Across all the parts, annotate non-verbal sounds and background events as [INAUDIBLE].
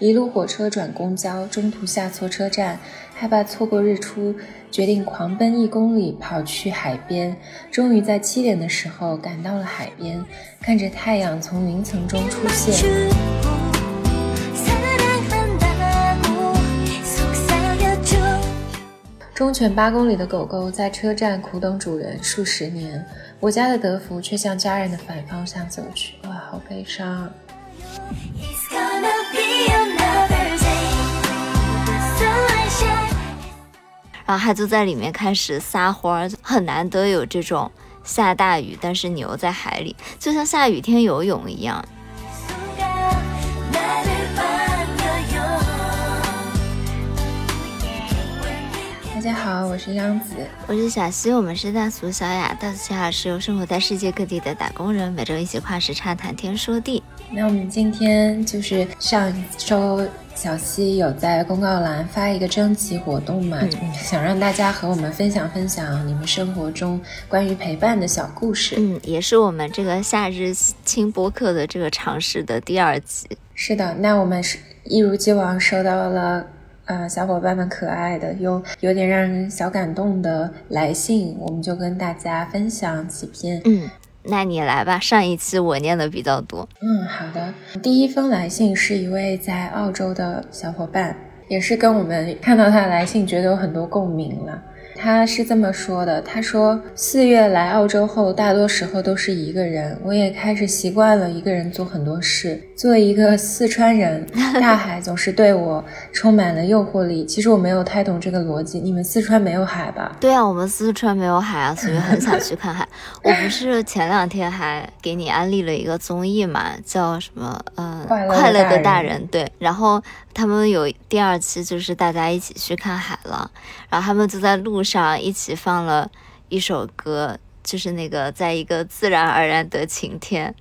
一路火车转公交，中途下错车站，害怕错过日出，决定狂奔一公里跑去海边。终于在七点的时候赶到了海边，看着太阳从云层中出现。忠犬八公里的狗狗在车站苦等主人数十年，我家的德芙却向家人的反方向走去。哇，好悲伤。然后他就在里面开始撒欢，很难得有这种下大雨，但是牛在海里，就像下雨天游泳一样。大家好，我是央子，我是小溪，我们是大俗小雅。大俗小雅是由生活在世界各地的打工人每周一起跨时差谈天说地。那我们今天就是上周。小溪有在公告栏发一个征集活动嘛，想让大家和我们分享分享你们生活中关于陪伴的小故事。嗯，也是我们这个夏日轻播客的这个尝试的第二集。是的，那我们是一如既往收到了呃小伙伴们可爱的又有点让人小感动的来信，我们就跟大家分享几篇。嗯。那你来吧，上一期我念的比较多。嗯，好的。第一封来信是一位在澳洲的小伙伴，也是跟我们看到他的来信觉得有很多共鸣了。他是这么说的：“他说四月来澳洲后，大多时候都是一个人，我也开始习惯了一个人做很多事。作为一个四川人，大海总是对我充满了诱惑力。其实我没有太懂这个逻辑。你们四川没有海吧？对啊，我们四川没有海啊，所以很想去看海。我不是前两天还给你安利了一个综艺嘛，叫什么？嗯，快乐的大人。对，然后。”他们有第二期，就是大家一起去看海了，然后他们就在路上一起放了一首歌，就是那个在一个自然而然的晴天，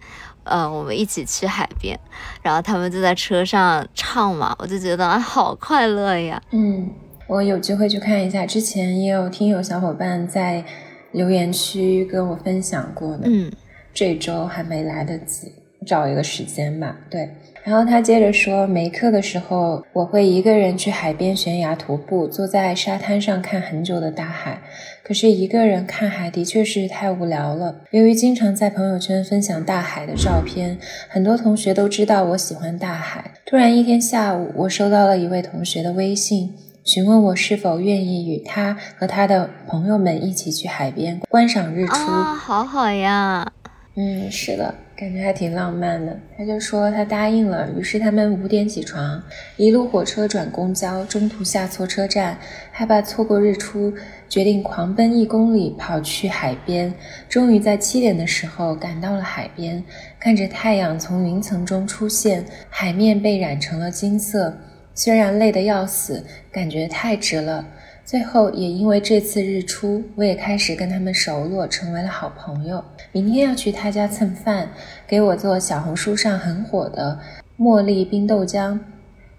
呃，我们一起去海边，然后他们就在车上唱嘛，我就觉得啊，好快乐呀。嗯，我有机会去看一下，之前也有听友小伙伴在留言区跟我分享过的，嗯，这周还没来得及找一个时间吧，对。然后他接着说，没课的时候，我会一个人去海边悬崖徒步，坐在沙滩上看很久的大海。可是一个人看海的确是太无聊了。由于经常在朋友圈分享大海的照片，很多同学都知道我喜欢大海。突然一天下午，我收到了一位同学的微信，询问我是否愿意与他和他的朋友们一起去海边观赏日出。啊，好好呀。嗯，是的。感觉还挺浪漫的，他就说他答应了。于是他们五点起床，一路火车转公交，中途下错车站，害怕错过日出，决定狂奔一公里跑去海边。终于在七点的时候赶到了海边，看着太阳从云层中出现，海面被染成了金色。虽然累得要死，感觉太值了。最后也因为这次日出，我也开始跟他们熟络，成为了好朋友。明天要去他家蹭饭，给我做小红书上很火的茉莉冰豆浆。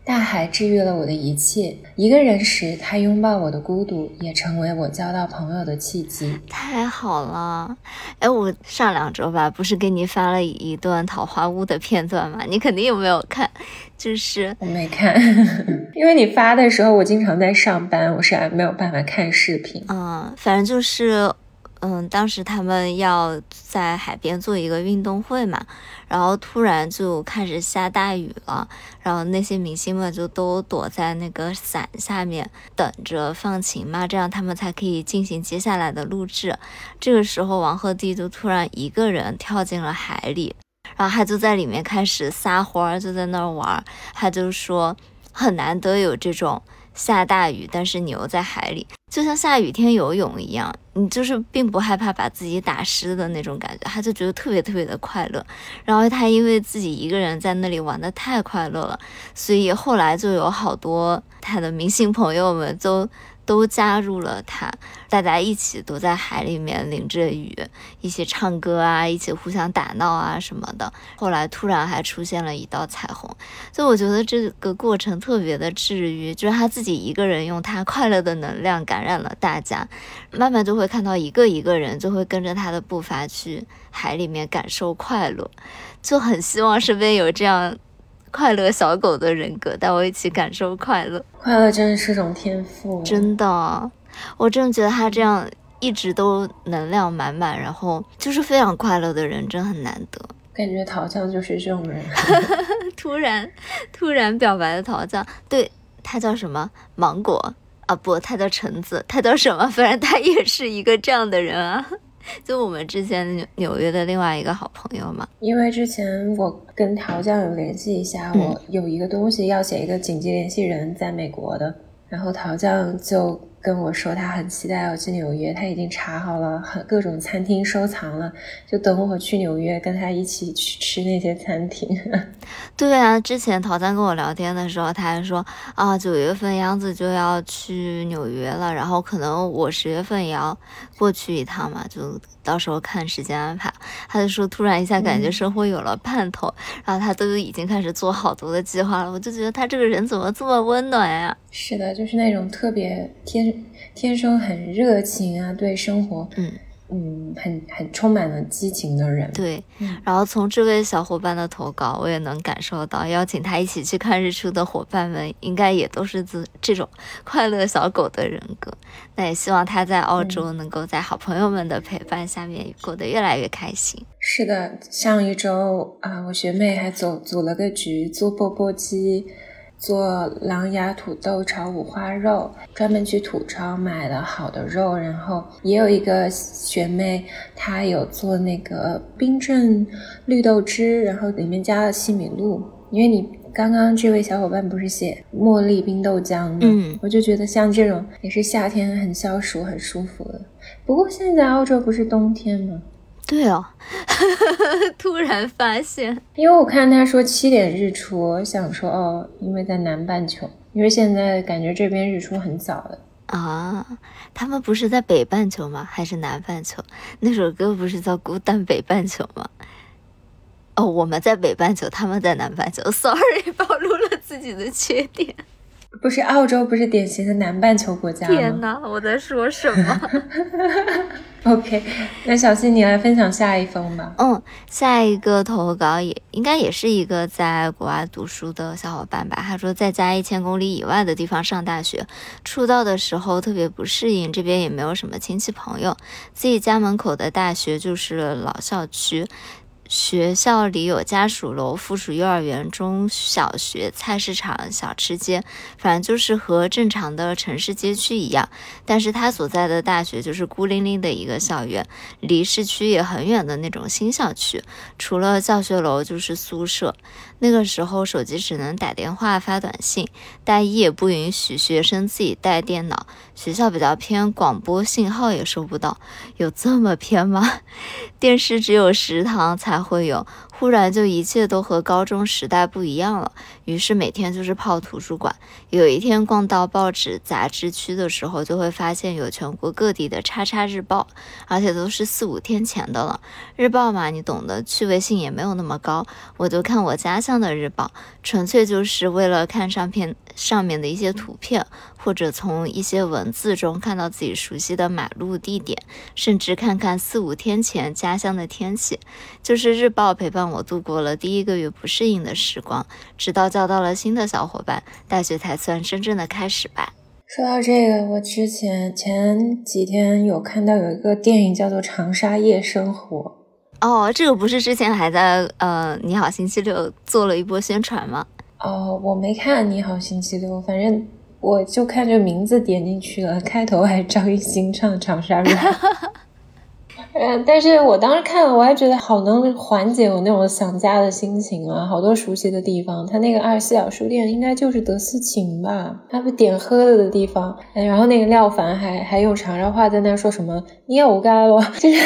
大海治愈了我的一切，一个人时，他拥抱我的孤独，也成为我交到朋友的契机。太好了，哎，我上两周吧，不是给你发了一段桃花坞的片段吗？你肯定有没有看？就是我没看，[LAUGHS] 因为你发的时候，我经常在上班，我是没有办法看视频。嗯，反正就是。嗯，当时他们要在海边做一个运动会嘛，然后突然就开始下大雨了，然后那些明星们就都躲在那个伞下面等着放晴嘛，这样他们才可以进行接下来的录制。这个时候，王鹤棣就突然一个人跳进了海里，然后他就在里面开始撒欢，就在那儿玩，他就说很难得有这种。下大雨，但是你又在海里，就像下雨天游泳一样，你就是并不害怕把自己打湿的那种感觉，他就觉得特别特别的快乐。然后他因为自己一个人在那里玩的太快乐了，所以后来就有好多他的明星朋友们都。都加入了他，大家一起都在海里面淋着雨，一起唱歌啊，一起互相打闹啊什么的。后来突然还出现了一道彩虹，所以我觉得这个过程特别的治愈，就是他自己一个人用他快乐的能量感染了大家，慢慢就会看到一个一个人就会跟着他的步伐去海里面感受快乐，就很希望身边有这样。快乐小狗的人格，带我一起感受快乐。快乐真的是种天赋，真的，我真的觉得他这样一直都能量满满，然后就是非常快乐的人，真很难得。感觉陶酱就是这种人，[LAUGHS] 突然突然表白的陶酱，对他叫什么？芒果啊？不，他叫橙子，他叫什么？反正他也是一个这样的人啊。[LAUGHS] 就我们之前纽约的另外一个好朋友嘛，因为之前我跟陶匠有联系一下，我有一个东西要写一个紧急联系人，在美国的，然后陶匠就跟我说他很期待要去纽约，他已经查好了很各种餐厅收藏了，就等我去纽约跟他一起去吃那些餐厅。[LAUGHS] 对啊，之前陶丹跟我聊天的时候，他还说啊，九月份杨子就要去纽约了，然后可能我十月份也要过去一趟嘛，就到时候看时间安排。他就说，突然一下感觉生活有了盼头，然后他都已经开始做好多的计划了。我就觉得他这个人怎么这么温暖呀？是的，就是那种特别天天生很热情啊，对生活，嗯。嗯，很很充满了激情的人。对，然后从这位小伙伴的投稿，我也能感受到，邀请他一起去看日出的伙伴们，应该也都是这这种快乐小狗的人格。[LAUGHS] 那也希望他在澳洲能够在好朋友们的陪伴下面过得越来越开心。是的，上一周啊，我学妹还组组了个局做钵钵鸡。做狼牙土豆炒五花肉，专门去土超买了好的肉，然后也有一个学妹，她有做那个冰镇绿豆汁，然后里面加了西米露。因为你刚刚这位小伙伴不是写茉莉冰豆浆吗？嗯，我就觉得像这种也是夏天很消暑、很舒服的。不过现在澳洲不是冬天吗？对哦，[LAUGHS] 突然发现，因为我看他说七点日出，我想说哦，因为在南半球，因为现在感觉这边日出很早了啊。他们不是在北半球吗？还是南半球？[LAUGHS] 那首歌不是叫《孤单北半球》吗？哦，我们在北半球，他们在南半球。Sorry，[LAUGHS] 暴露了自己的缺点。不是澳洲，不是典型的南半球国家吗？天哪，我在说什么 [LAUGHS] OK，那小新你来分享下一封吧。嗯，下一个投稿也应该也是一个在国外读书的小伙伴吧。他说在家一千公里以外的地方上大学，出道的时候特别不适应，这边也没有什么亲戚朋友，自己家门口的大学就是老校区。学校里有家属楼、附属幼儿园、中小学、菜市场、小吃街，反正就是和正常的城市街区一样。但是他所在的大学就是孤零零的一个校园，离市区也很远的那种新校区，除了教学楼就是宿舍。那个时候手机只能打电话发短信，大一也不允许学生自己带电脑。学校比较偏，广播信号也收不到。有这么偏吗？[LAUGHS] 电视只有食堂才会有。忽然就一切都和高中时代不一样了，于是每天就是泡图书馆。有一天逛到报纸杂志区的时候，就会发现有全国各地的叉叉日报，而且都是四五天前的了。日报嘛，你懂的，趣味性也没有那么高。我就看我家乡的日报，纯粹就是为了看上篇上面的一些图片，或者从一些文字中看到自己熟悉的马路地点，甚至看看四五天前家乡的天气。就是日报陪伴。我度过了第一个月不适应的时光，直到交到了新的小伙伴，大学才算真正的开始吧。说到这个，我之前前几天有看到有一个电影叫做《长沙夜生活》。哦，这个不是之前还在呃《你好星期六》做了一波宣传吗？哦，我没看《你好星期六》，反正我就看这名字点进去了，开头还张艺兴唱《长沙人》。[LAUGHS] 嗯，但是我当时看了，我还觉得好能缓解我那种想家的心情啊，好多熟悉的地方。他那个二十四小书店应该就是德思琴吧？他不点喝的的地方。然后那个廖凡还还用长沙话在那说什么“你有该了”，[LAUGHS] 就是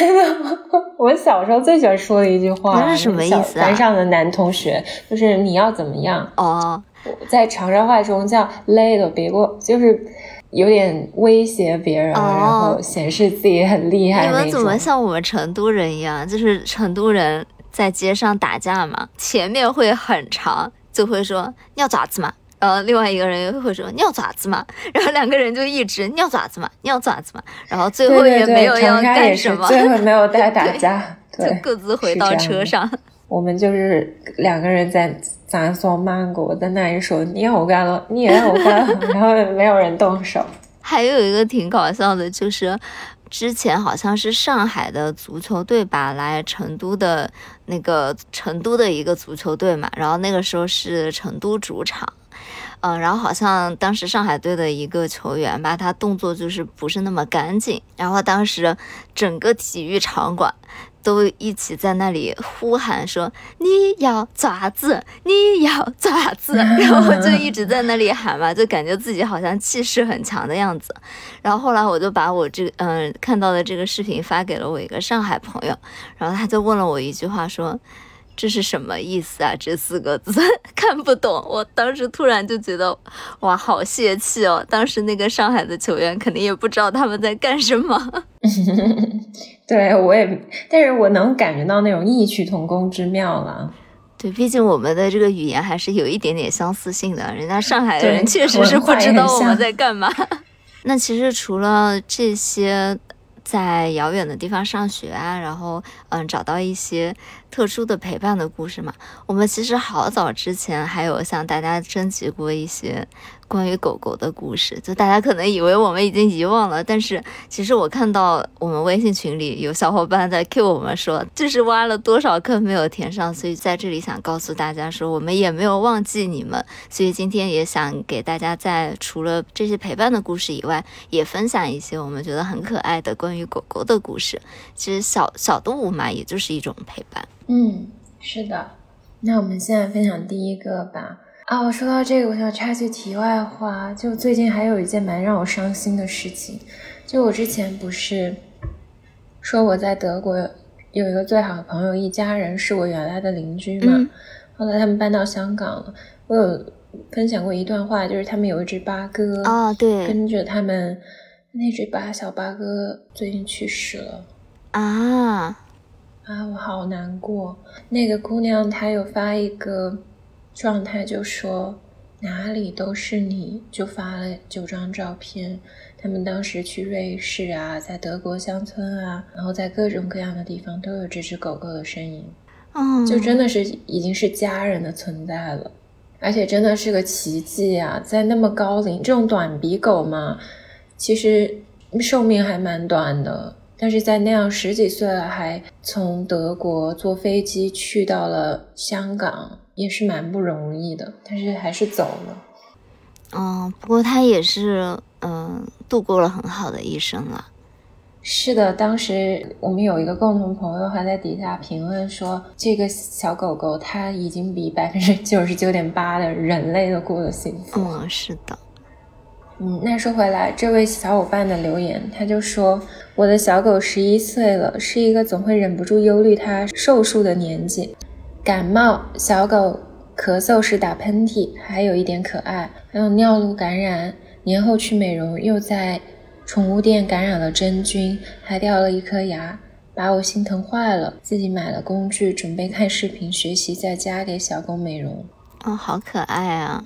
[LAUGHS] 我小时候最喜欢说的一句话。那是什么意思啊？班上的男同学就是你要怎么样？哦，在长沙话中叫“累了别过”，就是。有点威胁别人，然后显示自己很厉害。你们怎么像我们成都人一样？就是成都人在街上打架嘛，前面会很长，就会说尿爪子嘛，然后另外一个人又会说尿爪子嘛，然后两个人就一直尿爪子嘛，尿爪子嘛，然后最后也没有要干什么，最后没有再打架，[LAUGHS] 就各自回到车上。我们就是两个人在杂说芒果，在那里说你好干了，你也好干，然后没有人动手。[LAUGHS] 还有一个挺搞笑的，就是之前好像是上海的足球队吧来成都的那个成都的一个足球队嘛，然后那个时候是成都主场。嗯，然后好像当时上海队的一个球员吧，他动作就是不是那么干净，然后当时整个体育场馆都一起在那里呼喊说：“你要爪子，你要爪子。[LAUGHS] ”然后就一直在那里喊嘛，就感觉自己好像气势很强的样子。然后后来我就把我这嗯看到的这个视频发给了我一个上海朋友，然后他就问了我一句话说。这是什么意思啊？这四个字看不懂。我当时突然就觉得，哇，好泄气哦！当时那个上海的球员肯定也不知道他们在干什么。[LAUGHS] 对我也，但是我能感觉到那种异曲同工之妙了。对，毕竟我们的这个语言还是有一点点相似性的。人家上海的人确实是不知道我们在干嘛。[LAUGHS] 那其实除了这些。在遥远的地方上学啊，然后嗯，找到一些特殊的陪伴的故事嘛。我们其实好早之前还有向大家征集过一些。关于狗狗的故事，就大家可能以为我们已经遗忘了，但是其实我看到我们微信群里有小伙伴在 Q 我们说，就是挖了多少坑没有填上，所以在这里想告诉大家说，我们也没有忘记你们，所以今天也想给大家在除了这些陪伴的故事以外，也分享一些我们觉得很可爱的关于狗狗的故事。其实小小动物嘛，也就是一种陪伴。嗯，是的。那我们现在分享第一个吧。啊，我说到这个，我想插句题外话，就最近还有一件蛮让我伤心的事情，就我之前不是说我在德国有一个最好的朋友，一家人是我原来的邻居嘛，后来他们搬到香港了，我有分享过一段话，就是他们有一只八哥啊，对，跟着他们那只八小八哥最近去世了啊啊，我好难过。那个姑娘她有发一个。状态就说哪里都是你，就发了九张照片。他们当时去瑞士啊，在德国乡村啊，然后在各种各样的地方都有这只狗狗的身影。嗯，就真的是已经是家人的存在了，而且真的是个奇迹啊！在那么高龄，这种短鼻狗嘛，其实寿命还蛮短的，但是在那样十几岁了，还从德国坐飞机去到了香港。也是蛮不容易的，但是还是走了。嗯，不过他也是嗯度过了很好的一生了。是的，当时我们有一个共同朋友还在底下评论说，这个小狗狗它已经比百分之九十九点八的人类都过得幸福。嗯，是的。嗯，那说回来，这位小伙伴的留言，他就说：“我的小狗十一岁了，是一个总会忍不住忧虑它寿数的年纪。”感冒，小狗咳嗽时打喷嚏，还有一点可爱。还有尿路感染，年后去美容，又在宠物店感染了真菌，还掉了一颗牙，把我心疼坏了。自己买了工具，准备看视频学习，在家给小狗美容。哦，好可爱啊！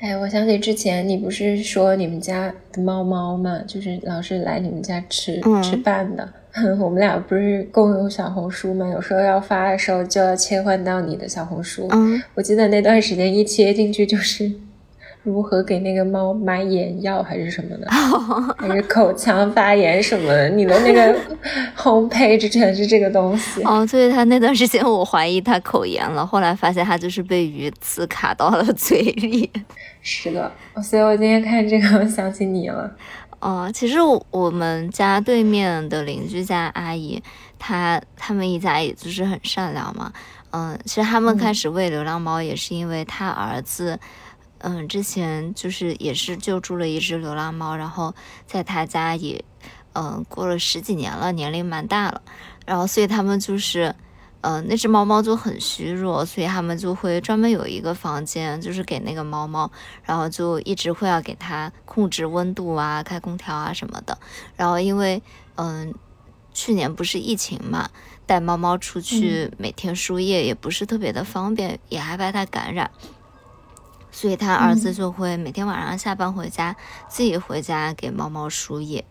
哎，我想起之前你不是说你们家的猫猫吗？就是老是来你们家吃吃饭的。[LAUGHS] 我们俩不是共用小红书吗？有时候要发的时候就要切换到你的小红书。嗯，我记得那段时间一切进去就是 [LAUGHS] 如何给那个猫买眼药还是什么的，[LAUGHS] 还是口腔发炎什么的。你的那个 home page 全是这个东西。哦，所以他那段时间我怀疑他口炎了，后来发现他就是被鱼刺卡到了嘴里。是的，所以我今天看这个我想起你了。哦，其实我们家对面的邻居家阿姨，她他们一家也就是很善良嘛。嗯，其实他们开始喂流浪猫也是因为他儿子，嗯，之前就是也是救助了一只流浪猫，然后在他家也，嗯，过了十几年了，年龄蛮大了，然后所以他们就是。嗯，那只猫猫就很虚弱，所以他们就会专门有一个房间，就是给那个猫猫，然后就一直会要给它控制温度啊，开空调啊什么的。然后因为嗯，去年不是疫情嘛，带猫猫出去每天输液也不是特别的方便，也害怕它感染，所以他儿子就会每天晚上下班回家，自己回家给猫猫输液。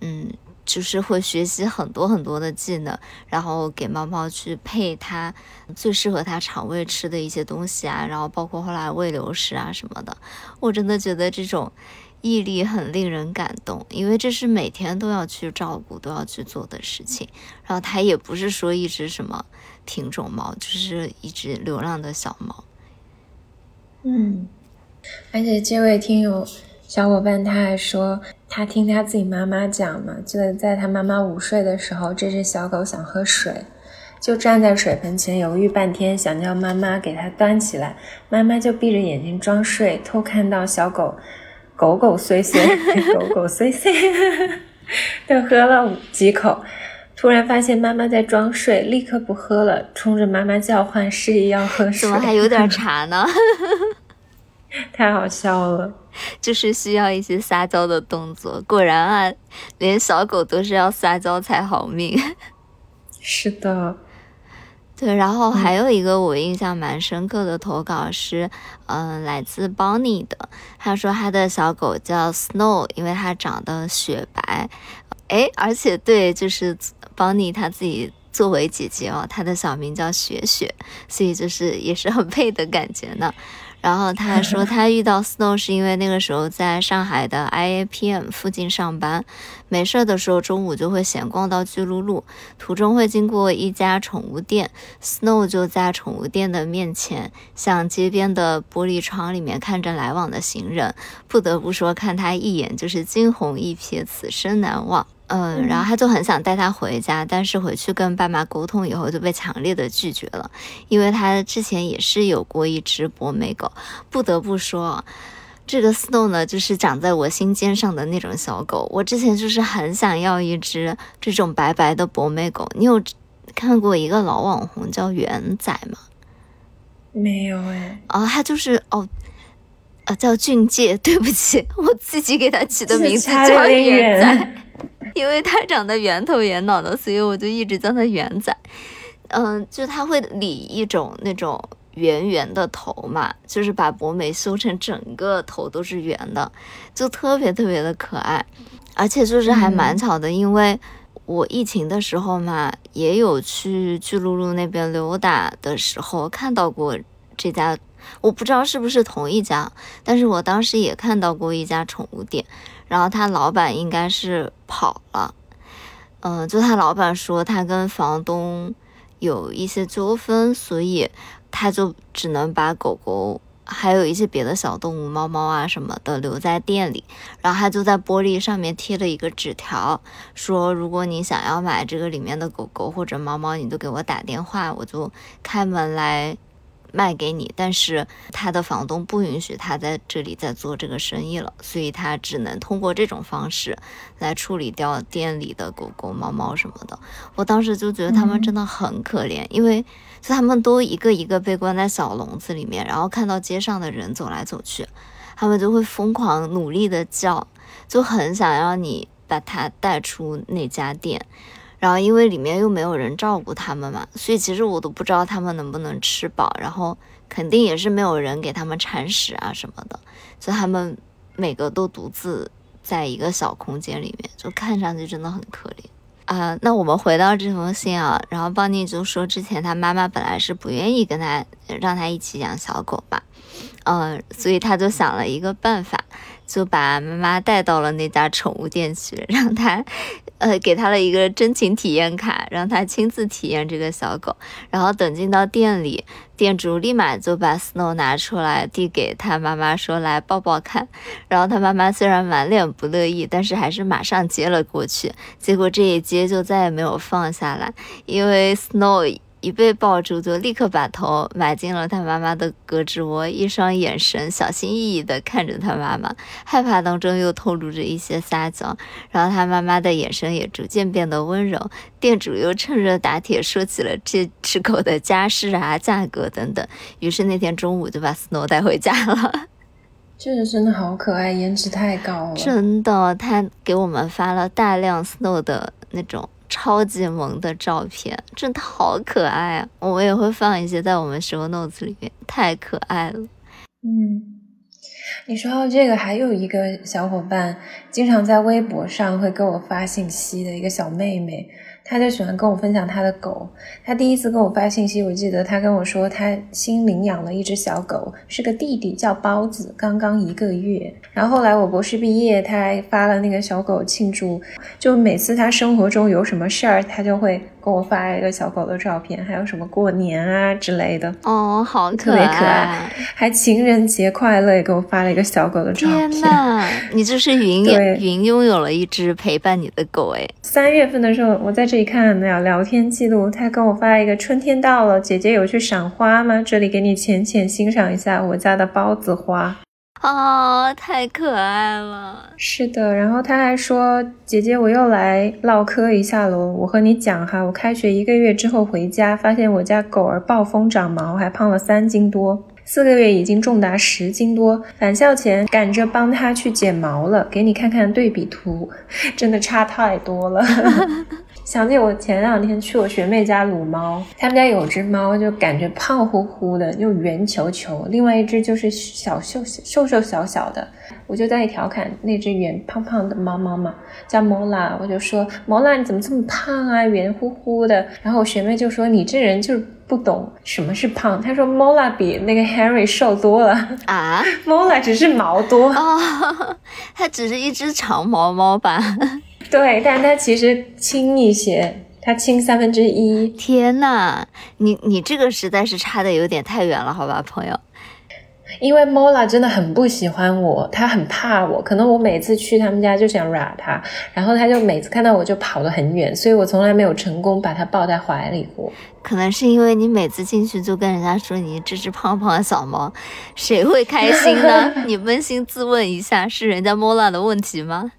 嗯。就是会学习很多很多的技能，然后给猫猫去配它最适合它肠胃吃的一些东西啊，然后包括后来喂流食啊什么的。我真的觉得这种毅力很令人感动，因为这是每天都要去照顾、都要去做的事情。然后它也不是说一只什么品种猫，就是一只流浪的小猫。嗯，而且这位听友。小伙伴他还说，他听他自己妈妈讲嘛，就在他妈妈午睡的时候，这只小狗想喝水，就站在水盆前犹豫半天，想叫妈妈给它端起来，妈妈就闭着眼睛装睡，偷看到小狗狗狗碎碎 [LAUGHS] 狗狗碎碎的喝了几口，突然发现妈妈在装睡，立刻不喝了，冲着妈妈叫唤，示意要喝水。怎么还有点 [LAUGHS] 茶呢？[LAUGHS] 太好笑了，就是需要一些撒娇的动作。果然啊，连小狗都是要撒娇才好命。[LAUGHS] 是的，对。然后还有一个我印象蛮深刻的投稿是，嗯，来自 Bonnie 的。他说他的小狗叫 Snow，因为它长得雪白。哎，而且对，就是 Bonnie 他自己作为姐姐哦，他的小名叫雪雪，所以就是也是很配的感觉呢。然后他还说，[LAUGHS] 他遇到 Snow 是因为那个时候在上海的 IAPM 附近上班，没事的时候中午就会闲逛到巨鹿路，途中会经过一家宠物店，Snow 就在宠物店的面前，向街边的玻璃窗里面看着来往的行人，不得不说，看他一眼就是惊鸿一瞥，此生难忘。嗯，然后他就很想带他回家，但是回去跟爸妈沟通以后就被强烈的拒绝了，因为他之前也是有过一只博美狗。不得不说，这个 Snow 呢，就是长在我心尖上的那种小狗。我之前就是很想要一只这种白白的博美狗。你有看过一个老网红叫元仔吗？没有哎。哦，他就是哦，呃，叫俊介。对不起，我自己给他起的名字叫元仔。[LAUGHS] [LAUGHS] 因为它长得圆头圆脑的，所以我就一直叫它圆仔。嗯，就它会理一种那种圆圆的头嘛，就是把博美修成整个头都是圆的，就特别特别的可爱。而且就是还蛮巧的，因为我疫情的时候嘛，也有去巨鹿路那边溜达的时候看到过这家，我不知道是不是同一家，但是我当时也看到过一家宠物店。然后他老板应该是跑了，嗯，就他老板说他跟房东有一些纠纷，所以他就只能把狗狗还有一些别的小动物，猫猫啊什么的留在店里。然后他就在玻璃上面贴了一个纸条，说如果你想要买这个里面的狗狗或者猫猫，你都给我打电话，我就开门来。卖给你，但是他的房东不允许他在这里再做这个生意了，所以他只能通过这种方式来处理掉店里的狗狗、猫猫什么的。我当时就觉得他们真的很可怜，因为就他们都一个一个被关在小笼子里面，然后看到街上的人走来走去，他们就会疯狂努力的叫，就很想要你把它带出那家店。然后因为里面又没有人照顾他们嘛，所以其实我都不知道他们能不能吃饱，然后肯定也是没有人给他们铲屎啊什么的，所以他们每个都独自在一个小空间里面，就看上去真的很可怜啊。那我们回到这封信啊，然后邦尼就说之前他妈妈本来是不愿意跟他让他一起养小狗嘛，嗯，所以他就想了一个办法。就把妈妈带到了那家宠物店去，[LAUGHS] 让他，呃，给他了一个真情体验卡，让他亲自体验这个小狗。然后等进到店里，店主立马就把 Snow 拿出来递给他妈妈，说来抱抱看。然后他妈妈虽然满脸不乐意，但是还是马上接了过去。结果这一接就再也没有放下来，因为 Snow。一被抱住，就立刻把头埋进了他妈妈的胳肢窝，一双眼神小心翼翼地看着他妈妈，害怕当中又透露着一些撒娇。然后他妈妈的眼神也逐渐变得温柔。店主又趁热打铁说起了这只狗的家世啊、价格等等。于是那天中午就把 Snow 带回家了。[LAUGHS] 这个真的好可爱，颜值太高了。真的，他给我们发了大量 Snow 的那种。超级萌的照片，真的好可爱啊！我也会放一些在我们 show notes 里面，太可爱了。嗯，你说到这个，还有一个小伙伴经常在微博上会给我发信息的一个小妹妹。他就喜欢跟我分享他的狗。他第一次跟我发信息，我记得他跟我说他新领养了一只小狗，是个弟弟，叫包子，刚刚一个月。然后后来我博士毕业，他还发了那个小狗庆祝。就每次他生活中有什么事儿，他就会跟我发一个小狗的照片，还有什么过年啊之类的。哦，好特别可爱。还情人节快乐，也给我发了一个小狗的照片。天呐，你这是云 [LAUGHS] 云拥有了一只陪伴你的狗哎。三月份的时候，我在。这里看聊聊天记录，他跟我发一个春天到了，姐姐有去赏花吗？这里给你浅浅欣赏一下我家的包子花，啊，太可爱了。是的，然后他还说，姐姐我又来唠嗑一下喽。我和你讲哈，我开学一个月之后回家，发现我家狗儿暴风长毛，还胖了三斤多。四个月已经重达十斤多，返校前赶着帮它去剪毛了，给你看看对比图，[LAUGHS] 真的差太多了。[LAUGHS] 想起我前两天去我学妹家撸猫，他们家有只猫，就感觉胖乎乎的，又圆球球；另外一只就是小瘦瘦瘦小小的，我就在调侃那只圆胖胖的猫猫嘛，叫 Mola，，我就说 Mola 你怎么这么胖啊，圆乎乎的。然后我学妹就说你这人就是。不懂什么是胖，她说 Mola 比那个 Harry 瘦多了啊，[LAUGHS] Mola 只是毛多哦，[LAUGHS] 它只是一只长毛猫吧？对，但它其实轻一些，它轻三分之一。天呐，你你这个实在是差的有点太远了，好吧，朋友。因为 Mola 真的很不喜欢我，他很怕我，可能我每次去他们家就想惹他，然后他就每次看到我就跑得很远，所以我从来没有成功把他抱在怀里过。可能是因为你每次进去就跟人家说你这只胖胖的小猫，谁会开心呢？[LAUGHS] 你扪心自问一下，是人家 Mola 的问题吗？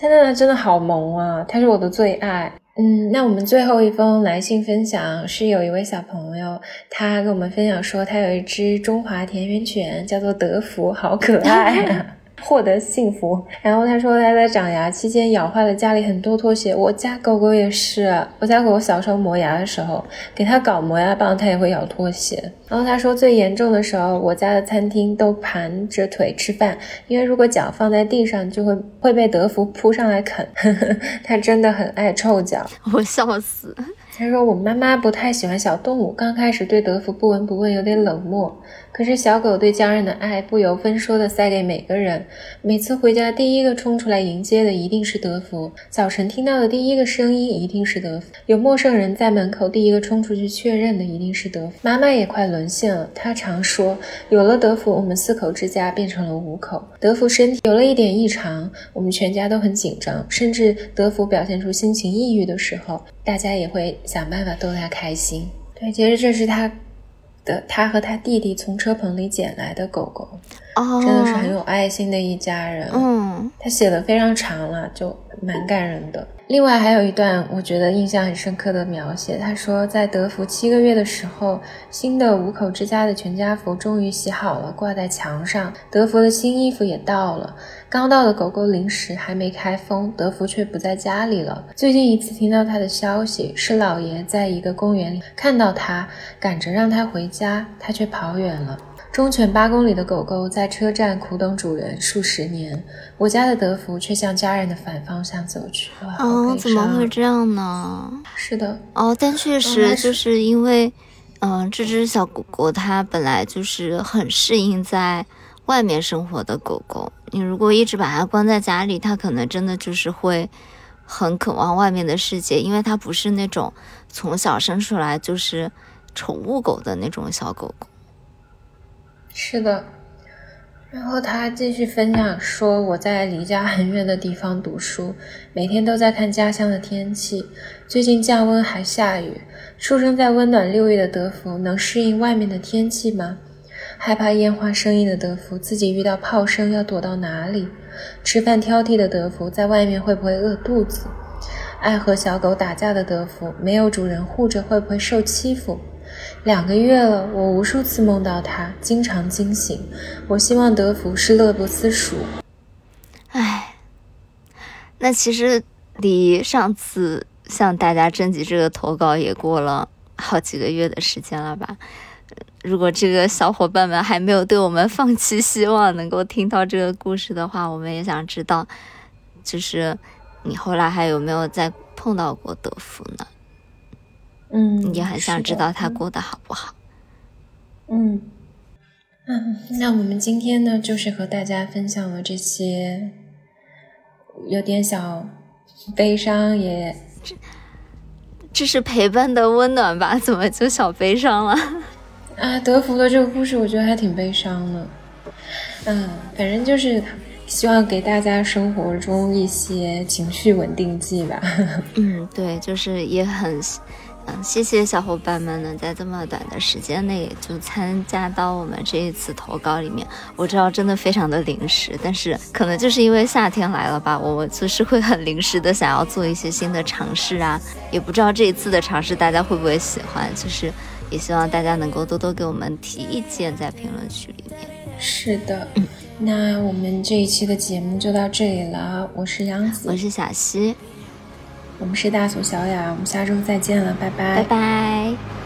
他真的真的好萌啊，他是我的最爱。嗯，那我们最后一封来信分享是有一位小朋友，他跟我们分享说，他有一只中华田园犬，叫做德芙，好可爱啊。[LAUGHS] 获得幸福。然后他说他在长牙期间咬坏了家里很多拖鞋。我家狗狗也是，我家狗狗小时候磨牙的时候，给它搞磨牙棒，它也会咬拖鞋。然后他说最严重的时候，我家的餐厅都盘着腿吃饭，因为如果脚放在地上，就会会被德芙扑上来啃。[LAUGHS] 他真的很爱臭脚，我笑死。他说我妈妈不太喜欢小动物，刚开始对德芙不闻不问，有点冷漠。可是小狗对家人的爱不由分说的塞给每个人。每次回家，第一个冲出来迎接的一定是德福；早晨听到的第一个声音一定是德福；有陌生人在门口，第一个冲出去确认的一定是德福。妈妈也快沦陷了，她常说：“有了德福，我们四口之家变成了五口。”德福身体有了一点异常，我们全家都很紧张，甚至德福表现出心情抑郁的时候，大家也会想办法逗他开心。对，其实这是他。的他和他弟弟从车棚里捡来的狗狗，真的是很有爱心的一家人。嗯，他写的非常长了，就蛮感人的。另外还有一段我觉得印象很深刻的描写，他说在德福七个月的时候，新的五口之家的全家福终于洗好了，挂在墙上。德福的新衣服也到了，刚到的狗狗零食还没开封，德福却不在家里了。最近一次听到他的消息，是老爷在一个公园里看到他，赶着让他回家，他却跑远了。忠犬八公里的狗狗在车站苦等主人数十年，我家的德芙却向家人的反方向走去。哦，怎么会这样呢？是的，哦，但确实就是因为，嗯，这只小狗狗它本来就是很适应在外面生活的狗狗，你如果一直把它关在家里，它可能真的就是会很渴望外面的世界，因为它不是那种从小生出来就是宠物狗的那种小狗狗。是的，然后他继续分享说：“我在离家很远的地方读书，每天都在看家乡的天气。最近降温还下雨。出生在温暖六月的德福，能适应外面的天气吗？害怕烟花声音的德福，自己遇到炮声要躲到哪里？吃饭挑剔的德福，在外面会不会饿肚子？爱和小狗打架的德福，没有主人护着会不会受欺负？”两个月了，我无数次梦到他，经常惊醒。我希望德福是乐不思蜀。唉，那其实离上次向大家征集这个投稿也过了好几个月的时间了吧？如果这个小伙伴们还没有对我们放弃希望，能够听到这个故事的话，我们也想知道就是你后来还有没有再碰到过德芙呢？嗯，也很想知道他过得好不好。嗯嗯，那我们今天呢，就是和大家分享了这些，有点小悲伤，也这是陪伴的温暖吧？怎么就小悲伤了？[LAUGHS] 啊，德芙的这个故事，我觉得还挺悲伤的。嗯，反正就是希望给大家生活中一些情绪稳定剂吧。[LAUGHS] 嗯，对，就是也很。嗯，谢谢小伙伴们能在这么短的时间内就参加到我们这一次投稿里面。我知道真的非常的临时，但是可能就是因为夏天来了吧，我就是会很临时的想要做一些新的尝试啊。也不知道这一次的尝试大家会不会喜欢，就是也希望大家能够多多给我们提意见在评论区里面。是的，那我们这一期的节目就到这里了。我是杨子，我是小溪。我们是大俗小雅，我们下周再见了，拜拜，拜拜。